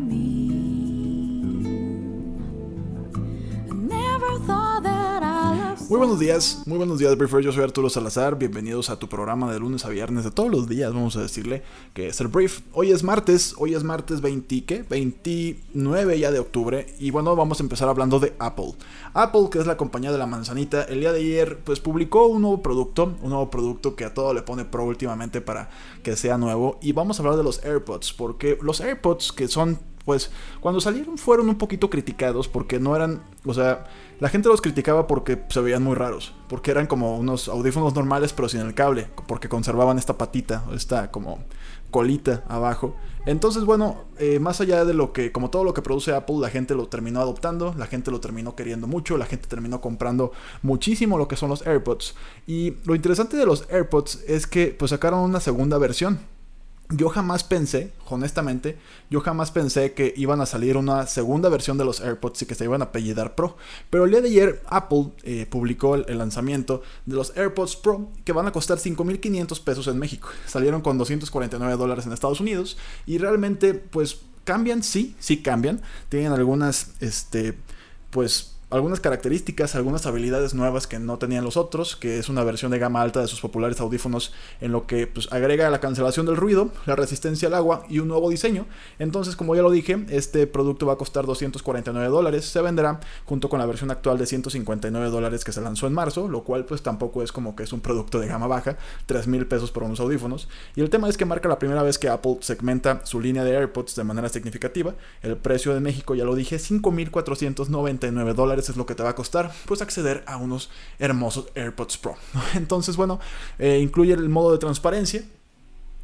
me. Muy buenos días, muy buenos días, Briefer. Yo soy Arturo Salazar. Bienvenidos a tu programa de lunes a viernes de todos los días, vamos a decirle que es el brief. Hoy es martes, hoy es martes 20, ¿qué? 29 ya de octubre. Y bueno, vamos a empezar hablando de Apple. Apple, que es la compañía de la manzanita, el día de ayer, pues publicó un nuevo producto, un nuevo producto que a todo le pone pro últimamente para que sea nuevo. Y vamos a hablar de los AirPods, porque los AirPods que son pues cuando salieron fueron un poquito criticados porque no eran, o sea, la gente los criticaba porque se veían muy raros, porque eran como unos audífonos normales pero sin el cable, porque conservaban esta patita, esta como colita abajo. Entonces, bueno, eh, más allá de lo que, como todo lo que produce Apple, la gente lo terminó adoptando, la gente lo terminó queriendo mucho, la gente terminó comprando muchísimo lo que son los AirPods. Y lo interesante de los AirPods es que pues sacaron una segunda versión yo jamás pensé, honestamente, yo jamás pensé que iban a salir una segunda versión de los AirPods y que se iban a apellidar Pro. Pero el día de ayer Apple eh, publicó el, lanzamiento de los AirPods Pro que van a costar 5.500 pesos en México. Salieron con 249 dólares en Estados Unidos y realmente pues cambian, sí, sí cambian. Tienen algunas, este, pues algunas características, algunas habilidades nuevas que no tenían los otros, que es una versión de gama alta de sus populares audífonos en lo que pues, agrega la cancelación del ruido, la resistencia al agua y un nuevo diseño. Entonces, como ya lo dije, este producto va a costar 249 dólares, se venderá junto con la versión actual de 159 dólares que se lanzó en marzo, lo cual pues tampoco es como que es un producto de gama baja, 3 mil pesos por unos audífonos. Y el tema es que marca la primera vez que Apple segmenta su línea de AirPods de manera significativa. El precio de México, ya lo dije, 5.499 dólares es lo que te va a costar, pues acceder a unos hermosos AirPods Pro. Entonces, bueno, eh, incluye el modo de transparencia,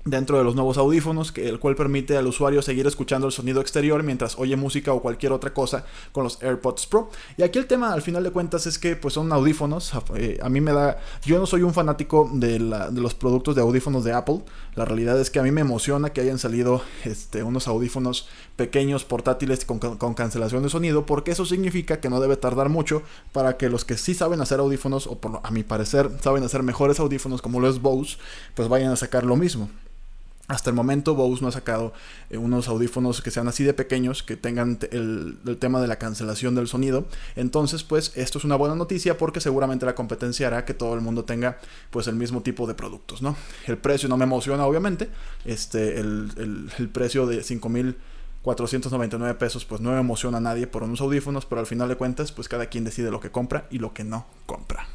dentro de los nuevos audífonos, que, el cual permite al usuario seguir escuchando el sonido exterior mientras oye música o cualquier otra cosa con los AirPods Pro. Y aquí el tema al final de cuentas es que pues son audífonos, eh, a mí me da, yo no soy un fanático de, los productos de audífonos de Apple, la realidad es que a mí me emociona que hayan salido este, unos audífonos pequeños, portátiles con, con cancelación de sonido, porque eso significa que no debe tardar mucho para que los que sí saben hacer audífonos, o a mi parecer saben hacer mejores audífonos como lo es Bose, pues vayan a sacar lo mismo. Hasta el momento Bose no ha sacado eh, unos audífonos que sean así de pequeños, que tengan el, tema de la cancelación del sonido. Entonces, pues esto es una buena noticia porque seguramente la competencia hará que todo el mundo tenga pues el mismo tipo de productos, ¿no? El precio no me emociona, obviamente. Este, el, precio de 5.499 pesos pues no me emociona a nadie por unos audífonos, pero al final de cuentas pues cada quien decide lo que compra y lo que no compra.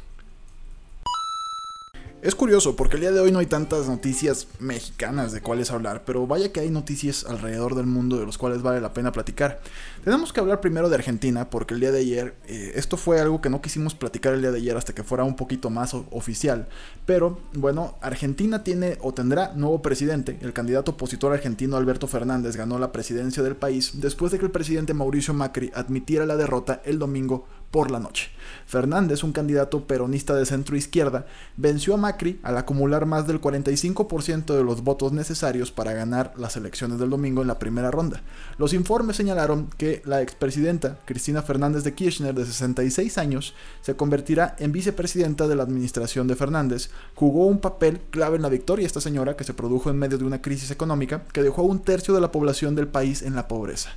Es curioso porque el día de hoy no hay tantas noticias mexicanas de cuáles hablar, pero vaya que hay noticias alrededor del mundo de los cuales vale la pena platicar. Tenemos que hablar primero de Argentina porque el día de ayer, eh, esto fue algo que no quisimos platicar el día de ayer hasta que fuera un poquito más oficial, pero bueno, Argentina tiene o tendrá nuevo presidente. El candidato opositor argentino Alberto Fernández ganó la presidencia del país después de que el presidente Mauricio Macri admitiera la derrota el domingo por la noche. Fernández, un candidato peronista de centro izquierda, venció a Macri al acumular más del 45% de los votos necesarios para ganar las elecciones del domingo en la primera ronda. Los informes señalaron que la expresidenta Cristina Fernández de Kirchner, de 66 años, se convertirá en vicepresidenta de la administración de Fernández. Jugó un papel clave en la victoria esta señora que se produjo en medio de una crisis económica que dejó a un tercio de la población del país en la pobreza.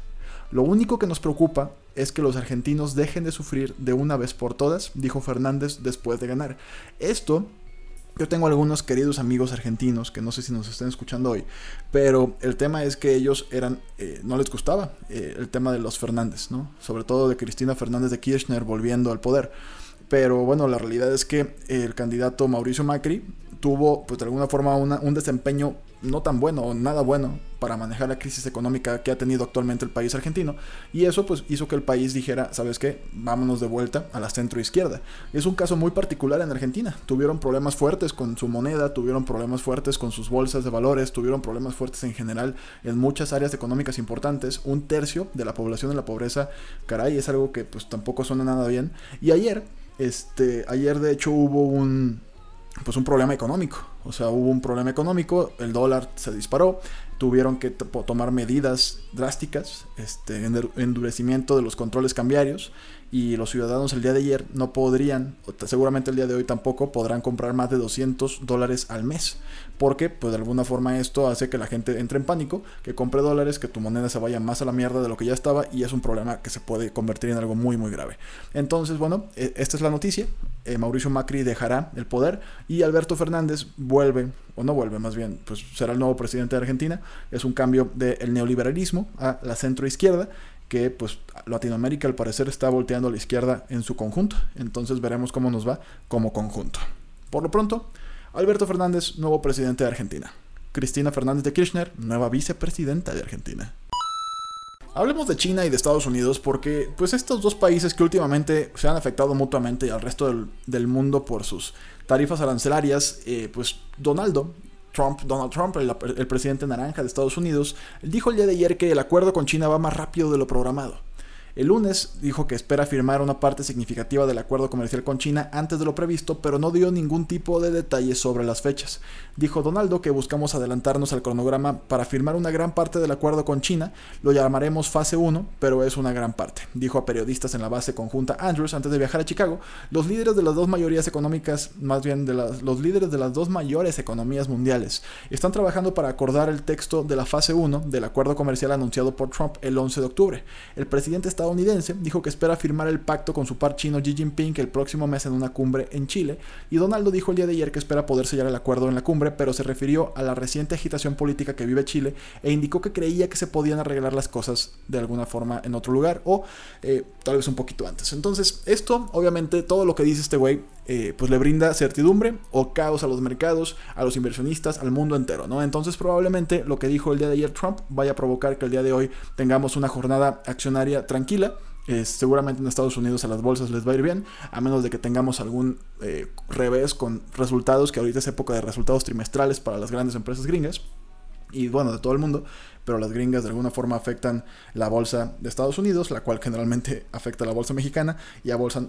Lo único que nos preocupa es que los argentinos dejen de sufrir de una vez por todas, dijo Fernández después de ganar. Esto Yo tengo algunos queridos amigos argentinos que no sé si nos estén escuchando hoy, pero el tema es que ellos eran, eh, no les gustaba eh, el tema de los Fernández, ¿no? Sobre todo de Cristina Fernández de Kirchner volviendo al poder. Pero bueno, la realidad es que el candidato Mauricio Macri tuvo, pues de alguna forma, un desempeño no tan bueno o nada bueno para manejar la crisis económica que ha tenido actualmente el país argentino y eso pues hizo que el país dijera, ¿sabes qué? Vámonos de vuelta a la centro izquierda. Es un caso muy particular en Argentina. Tuvieron problemas fuertes con su moneda, tuvieron problemas fuertes con sus bolsas de valores, tuvieron problemas fuertes en general en muchas áreas económicas importantes. Un tercio de la población en la pobreza, caray, es algo que pues tampoco suena nada bien. Y ayer, este, ayer de hecho hubo un pues un problema económico. O sea, hubo un problema económico, el dólar se disparó, tuvieron que tomar medidas drásticas, este, endurecimiento de los controles cambiarios y los ciudadanos el día de ayer no podrían, seguramente el día de hoy tampoco, podrán comprar más de 200 dólares al mes. Porque, pues de alguna forma esto hace que la gente entre en pánico, que compre dólares, que tu moneda se vaya más a la mierda de lo que ya estaba y es un problema que se puede convertir en algo muy, muy grave. Entonces, bueno, e, esta es la noticia. Eh, Mauricio Macri dejará el poder y Alberto Fernández vuelve, o no vuelve más bien, pues será el nuevo presidente de Argentina. Es un cambio del neoliberalismo a la centro izquierda que pues Latinoamérica al parecer está volteando a la izquierda en su conjunto. Entonces veremos cómo nos va como conjunto. Por lo pronto, Alberto Fernández, nuevo presidente de Argentina. Cristina Fernández de Kirchner, nueva vicepresidenta de Argentina. Hablemos de China y de Estados Unidos porque pues estos dos países que últimamente se han afectado mutuamente al resto del, mundo por sus tarifas arancelarias, eh, pues Donaldo, Trump, Donald Trump, el, presidente naranja de Estados Unidos, dijo el día de ayer que el acuerdo con China va más rápido de lo programado. El lunes dijo que espera firmar una parte significativa del acuerdo comercial con China antes de lo previsto, pero no dio ningún tipo de detalles sobre las fechas. Dijo Donaldo que buscamos adelantarnos al cronograma para firmar una gran parte del acuerdo con China, lo llamaremos fase 1, pero es una gran parte. Dijo a periodistas en la base conjunta Andrews antes de viajar a Chicago, los líderes de las dos mayorías económicas, más bien de los líderes de las dos mayores economías mundiales, están trabajando para acordar el texto de la fase 1 del acuerdo comercial anunciado por Trump el 11 de octubre. El presidente estadounidense dijo que espera firmar el pacto con su par chino Xi Jinping el próximo mes en una cumbre en Chile, y Donaldo dijo el día de ayer que espera poder sellar el acuerdo en la cumbre, pero se refirió a la reciente agitación política que vive Chile e indicó que creía que se podían arreglar las cosas de alguna forma en otro lugar o eh, tal vez un poquito antes. Entonces, esto, obviamente, todo lo que dice este güey, eh, pues le brinda certidumbre o caos a los mercados, a los inversionistas, al mundo entero, ¿no? Entonces, probablemente lo que dijo el día de ayer Trump vaya a provocar que el día de hoy tengamos una jornada accionaria tranquila. seguramente en Estados Unidos a las bolsas les va a ir bien, a menos de que tengamos algún eh, revés con resultados, que ahorita es época de resultados trimestrales para las grandes empresas gringas y bueno, de todo el mundo, pero las gringas de alguna forma afectan la bolsa de Estados Unidos, la cual generalmente afecta a la bolsa mexicana y, a bolsa,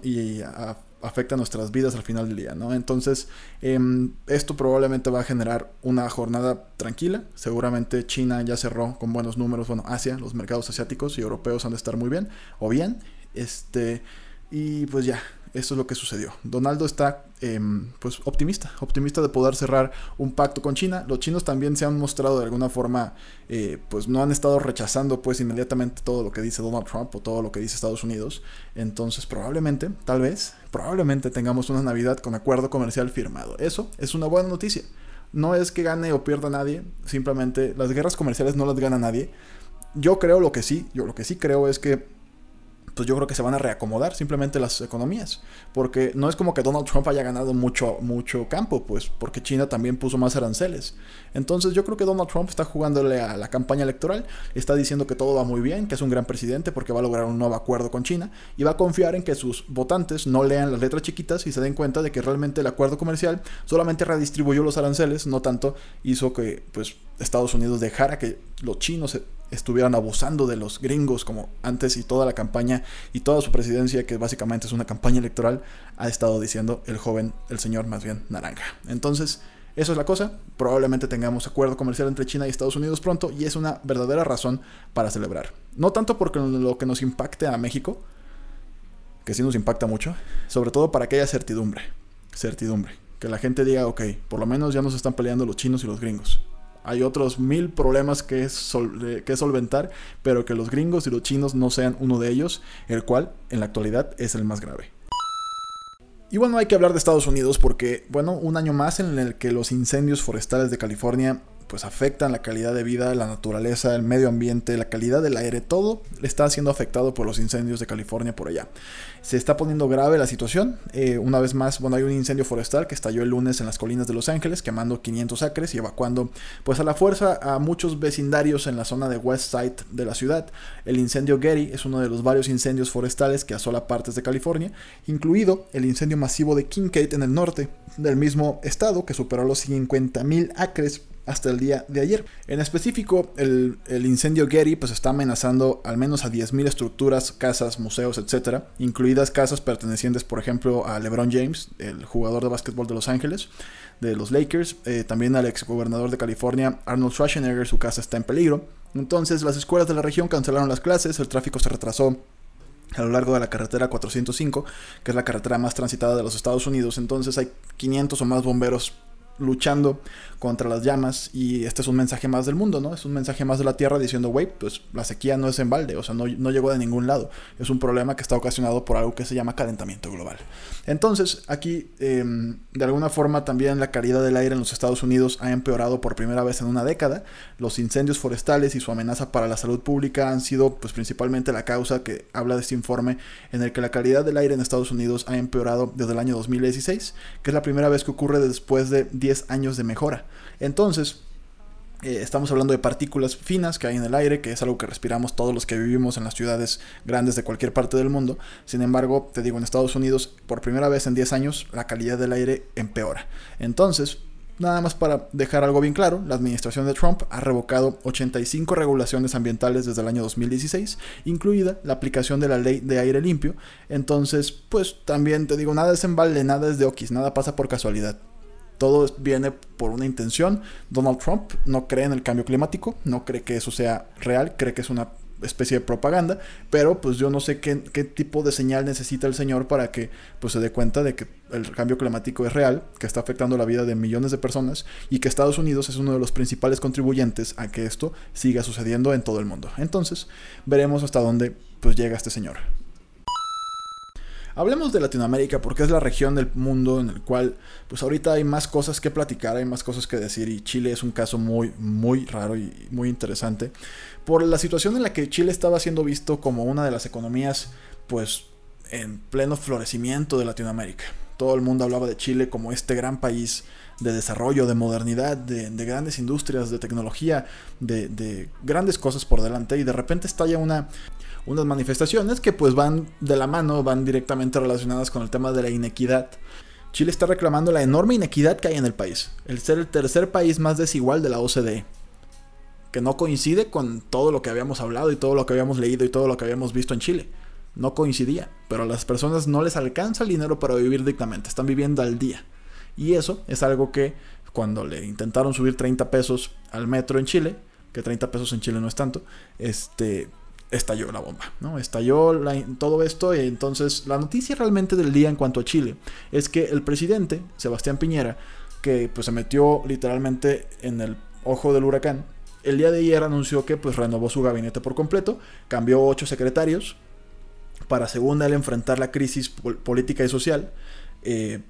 afecta nuestras vidas al final del día, ¿no? Entonces, em, esto probablemente va a generar una jornada tranquila, seguramente China ya cerró con buenos números, bueno, Asia, los mercados asiáticos y europeos han de estar muy bien, o bien, este, y pues ya, eso es lo que sucedió. Donaldo está em, pues optimista, optimista de poder cerrar un pacto con China. Los chinos también se han mostrado de alguna forma, eh, pues no han estado rechazando pues inmediatamente todo lo que dice Donald Trump o todo lo que dice Estados Unidos. Entonces probablemente, tal vez, probablemente tengamos una Navidad con acuerdo comercial firmado. Eso es una buena noticia. No es que gane o pierda nadie, simplemente las guerras comerciales no las gana nadie. Yo creo lo que sí, yo lo que sí creo es que pues yo creo que se van a reacomodar simplemente las economías. Porque no es como que Donald Trump haya ganado mucho, mucho campo, pues porque China también puso más aranceles. Entonces yo creo que Donald Trump está jugándole a la campaña electoral, está diciendo que todo va muy bien, que es un gran presidente porque va a lograr un nuevo acuerdo con China y va a confiar en que sus votantes no lean las letras chiquitas y se den cuenta de que realmente el acuerdo comercial solamente redistribuyó los aranceles, no tanto hizo que pues Estados Unidos dejara que los chinos estuvieran abusando de los gringos como antes y toda la campaña y toda su presidencia, que básicamente es una campaña electoral, ha estado diciendo el joven, el señor más bien naranja. Entonces, eso es la cosa. Probablemente tengamos acuerdo comercial entre China y Estados Unidos pronto y es una verdadera razón para celebrar. No tanto porque lo que nos impacte a México, que sí nos impacta mucho, sobre todo para que haya certidumbre. Certidumbre. Que la gente diga, ok, por lo menos ya nos están peleando los chinos y los gringos. Hay otros mil problemas que, que solventar, pero que los gringos y los chinos no sean uno de ellos, el cual en la actualidad es el más grave. Y bueno, hay que hablar de Estados Unidos porque, bueno, un año más en el que los incendios forestales de California pues afectan la calidad de vida, la naturaleza, el medio ambiente, la calidad del aire, todo está siendo afectado por los incendios de California por allá. Se está poniendo grave la situación. Eh, una vez más, bueno, hay un incendio forestal que estalló el lunes en las colinas de Los Ángeles, quemando 500 acres y evacuando pues a la fuerza a muchos vecindarios en la zona de West Side de la ciudad. El incendio Getty es uno de los varios incendios forestales que asola partes de California, incluido el incendio masivo de Kincaid en el norte del mismo estado que superó los 50.000 acres hasta el día de ayer. En específico, el, incendio Getty pues está amenazando al menos a 10.000 estructuras, casas, museos, etc., incluidas casas pertenecientes, por ejemplo, a LeBron James, el jugador de básquetbol de Los Ángeles, de los Lakers, eh, también al ex gobernador de California, Arnold Schwarzenegger, su casa está en peligro. Entonces, las escuelas de la región cancelaron las clases, el tráfico se retrasó a lo largo de la carretera 405, que es la carretera más transitada de los Estados Unidos. Entonces hay 500 o más bomberos luchando contra las llamas y este es un mensaje más del mundo, ¿no? Es un mensaje más de la Tierra diciendo, güey, pues la sequía no es en balde, o sea, no, no, llegó de ningún lado, es un problema que está ocasionado por algo que se llama calentamiento global. Entonces, aquí, em, de alguna forma, también la calidad del aire en los Estados Unidos ha empeorado por primera vez en una década, los incendios forestales y su amenaza para la salud pública han sido, pues, principalmente la causa que habla de este informe en el que la calidad del aire en Estados Unidos ha empeorado desde el año 2016, que es la primera vez que ocurre después de 10 años de mejora. Entonces, eh, estamos hablando de partículas finas que hay en el aire, que es algo que respiramos todos los que vivimos en las ciudades grandes de cualquier parte del mundo. Sin embargo, te digo, en Estados Unidos, por primera vez en 10 años, la calidad del aire empeora. Entonces, nada más para dejar algo bien claro, la administración de Trump ha revocado 85 regulaciones ambientales desde el año 2016, incluida la aplicación de la ley de aire limpio. Entonces, pues también te digo, nada es en balde, nada es de okis, nada pasa por casualidad. Todo viene por una intención. Donald Trump no cree en el cambio climático, no cree que eso sea real, cree que es una especie de propaganda, pero pues yo no sé qué, tipo de señal necesita el señor para que pues se dé cuenta de que el cambio climático es real, que está afectando la vida de millones de personas y que Estados Unidos es uno de los principales contribuyentes a que esto siga sucediendo en todo el mundo. Entonces, veremos hasta dónde pues llega este señor. Hablemos de Latinoamérica porque es la región del mundo en el cual pues ahorita hay más cosas que platicar, hay más cosas que decir y Chile es un caso muy muy raro y muy interesante por la situación en la que Chile estaba siendo visto como una de las economías pues en pleno florecimiento de Latinoamérica. Todo el mundo hablaba de Chile como este gran país de desarrollo, de modernidad, de, grandes industrias, de tecnología, de, de, grandes cosas por delante y de repente estalla una, unas manifestaciones que pues van de la mano, van directamente relacionadas con el tema de la inequidad. Chile está reclamando la enorme inequidad que hay en el país, el ser el tercer país más desigual de la OCDE, que no coincide con todo lo que habíamos hablado y todo lo que habíamos leído y todo lo que habíamos visto en Chile. No coincidía, pero a las personas no les alcanza el dinero para vivir dignamente, están viviendo al día. Y eso es algo que cuando le intentaron subir 30 pesos al metro en Chile, que 30 pesos en Chile no es tanto, este, estalló la bomba, ¿no? Estalló todo esto y entonces la noticia realmente del día en cuanto a Chile es que el presidente, Sebastián Piñera, que pues se metió literalmente en el ojo del huracán, el día de ayer anunció que pues renovó su gabinete por completo, cambió ocho secretarios para según él enfrentar la crisis política y social, eh,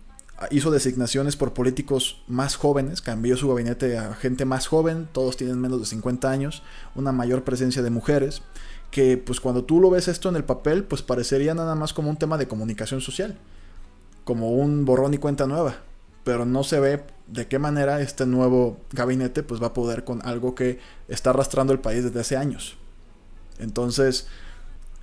hizo designaciones por políticos más jóvenes, cambió su gabinete a gente más joven, todos tienen menos de 50 años, una mayor presencia de mujeres, que pues cuando tú lo ves esto en el papel, pues parecería nada más como un tema de comunicación social, como un borrón y cuenta nueva, pero no se ve de qué manera este nuevo gabinete pues va a poder con algo que está arrastrando el país desde hace años. Entonces,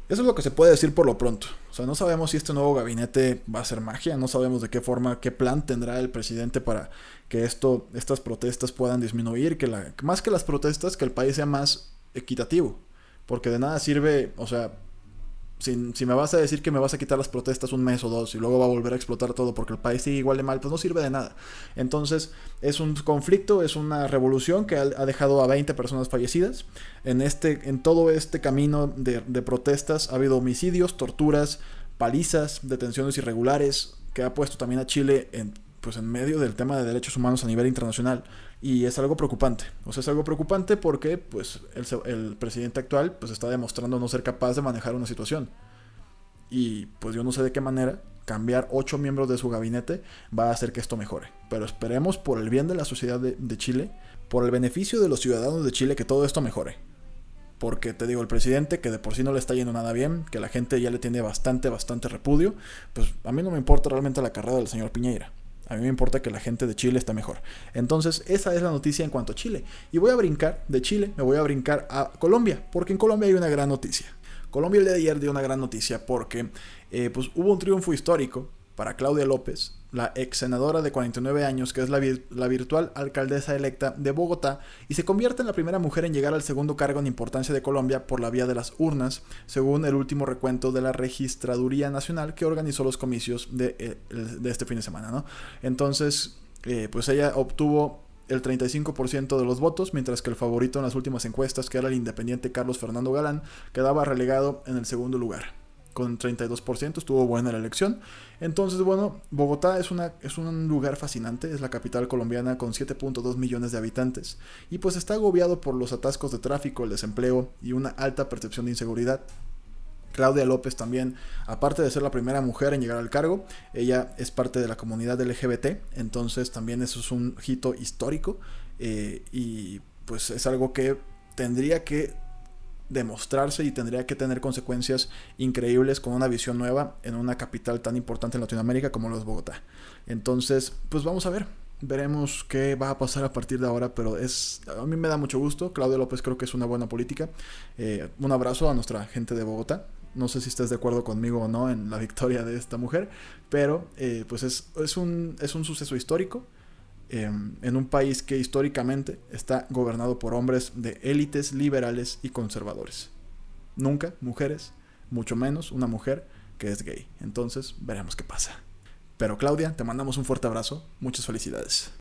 eso es lo que se puede decir por lo pronto. O sea, no sabemos si este nuevo gabinete va a ser magia, no sabemos de qué forma, qué plan tendrá el presidente para que esto, estas protestas puedan disminuir, que la, más que las protestas, que el país sea más equitativo. Porque de nada sirve, o sea, si, me vas a decir que me vas a quitar las protestas un mes o dos y luego va a volver a explotar todo porque el país sigue igual de mal, pues no sirve de nada. Entonces es un conflicto, es una revolución que ha, dejado a 20 personas fallecidas. En, este, en todo este camino de, de protestas ha habido homicidios, torturas, palizas, detenciones irregulares, que ha puesto también a Chile en pues en medio del tema de derechos humanos a nivel internacional y es algo preocupante. O sea, es algo preocupante porque pues el, presidente actual pues está demostrando no ser capaz de manejar una situación. Y pues yo no sé de qué manera cambiar ocho miembros de su gabinete va a hacer que esto mejore. Pero esperemos por el bien de la sociedad de, de Chile, por el beneficio de los ciudadanos de Chile, que todo esto mejore. Porque te digo, el presidente, que de por sí no le está yendo nada bien, que la gente ya le tiene bastante, bastante repudio, pues a mí no me importa realmente la carrera del señor Piñeira. A mí me importa que la gente de Chile esté mejor. Entonces, esa es la noticia en cuanto a Chile. Y voy a brincar de Chile, me voy a brincar a Colombia, porque en Colombia hay una gran noticia. Colombia el día de ayer dio una gran noticia porque eh, pues, hubo un triunfo histórico para Claudia López, la ex senadora de 49 años, que es la, virtual alcaldesa electa de Bogotá, y se convierte en la primera mujer en llegar al segundo cargo en importancia de Colombia por la vía de las urnas, según el último recuento de la Registraduría Nacional que organizó los comicios de, eh, este fin de semana. Entonces, eh, pues ella obtuvo el 35% de los votos, mientras que el favorito en las últimas encuestas, que era el independiente Carlos Fernando Galán, quedaba relegado en el segundo lugar. Con 32% estuvo buena la elección. Entonces, bueno, Bogotá es, una, es un lugar fascinante, es la capital colombiana con 7.2 millones de habitantes y pues está agobiado por los atascos de tráfico, el desempleo y una alta percepción de inseguridad. Claudia López también, aparte de ser la primera mujer en llegar al cargo, ella es parte de la comunidad LGBT, entonces también eso es un hito histórico eh, y pues es algo que tendría que demostrarse y tendría que tener consecuencias increíbles con una visión nueva en una capital tan importante en Latinoamérica como lo es Bogotá. Entonces, pues vamos a ver, Veremos qué va a pasar a partir de ahora, pero es a mí me da mucho gusto. Claudia López creo que es una buena política. Eh, un abrazo a nuestra gente de Bogotá. No sé si estás de acuerdo conmigo o no en la victoria de esta mujer, pero eh, pues es, es, un, es un suceso histórico em, en un país que históricamente está gobernado por hombres de élites liberales y conservadores. Nunca mujeres, mucho menos una mujer que es gay. Entonces veremos qué pasa. Pero Claudia, te mandamos un fuerte abrazo, muchas felicidades.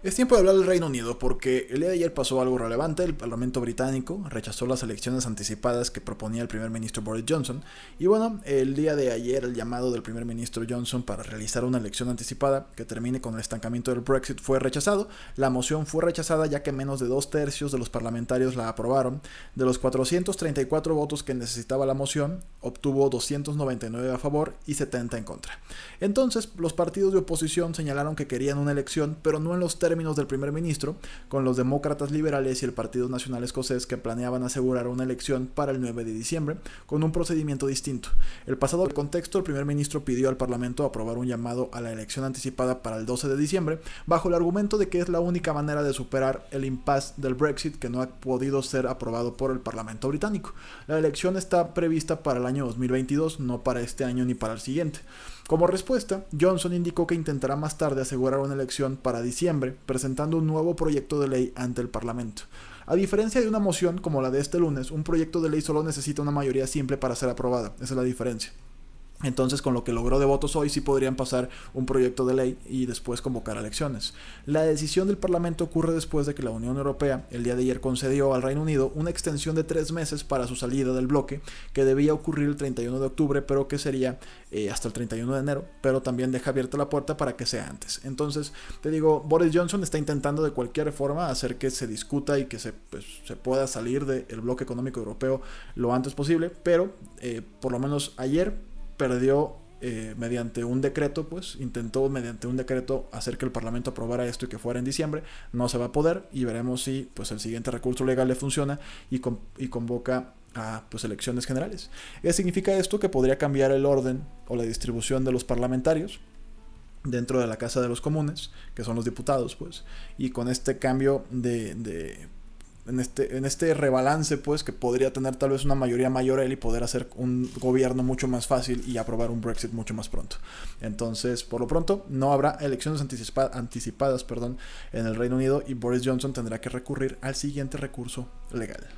Es tiempo de hablar del Reino Unido porque el día de ayer pasó algo relevante. El Parlamento británico rechazó las elecciones anticipadas que proponía el primer ministro Boris Johnson. Y bueno, el día de ayer el llamado del primer ministro Johnson para realizar una elección anticipada que termine con el estancamiento del Brexit fue rechazado. La moción fue rechazada ya que menos de dos tercios de los parlamentarios la aprobaron. De los 434 votos que necesitaba la moción, obtuvo 299 a favor y 70 en contra. Entonces, los partidos de oposición señalaron que querían una elección, pero no en los términos del primer ministro, con los demócratas liberales y el Partido Nacional Escocés que planeaban asegurar una elección para el 9 de diciembre, con un procedimiento distinto. El pasado contexto, el primer ministro pidió al Parlamento aprobar un llamado a la elección anticipada para el 12 de diciembre, bajo el argumento de que es la única manera de superar el impasse del Brexit que no ha podido ser aprobado por el Parlamento británico. La elección está prevista para el año 2022, no para este año ni para el siguiente. Como respuesta, Johnson indicó que intentará más tarde asegurar una elección para diciembre, presentando un nuevo proyecto de ley ante el Parlamento. A diferencia de una moción como la de este lunes, un proyecto de ley solo necesita una mayoría simple para ser aprobada. Esa es la diferencia. Entonces, con lo que logró de votos hoy, sí podrían pasar un proyecto de ley y después convocar elecciones. La decisión del Parlamento ocurre después de que la Unión Europea el día de ayer concedió al Reino Unido una extensión de tres meses para su salida del bloque, que debía ocurrir el 31 de octubre, pero que sería eh, hasta el 31 de enero, pero también deja abierta la puerta para que sea antes. Entonces, te digo, Boris Johnson está intentando de cualquier forma hacer que se discuta y que se, pues, se pueda salir del bloque económico europeo lo antes posible, pero eh, por lo menos ayer perdió eh, mediante un decreto, pues intentó mediante un decreto hacer que el Parlamento aprobara esto y que fuera en diciembre. No se va a poder y veremos si pues el siguiente recurso legal le funciona y, y convoca a pues, elecciones generales. ¿Qué significa esto? Que podría cambiar el orden o la distribución de los parlamentarios dentro de la Casa de los Comunes, que son los diputados, pues, y con este cambio de en este, en este rebalance, pues, que podría tener tal vez una mayoría mayor él y poder hacer un gobierno mucho más fácil y aprobar un Brexit mucho más pronto. Entonces, por lo pronto, no habrá elecciones anticipadas perdón, en el Reino Unido y Boris Johnson tendrá que recurrir al siguiente recurso legal.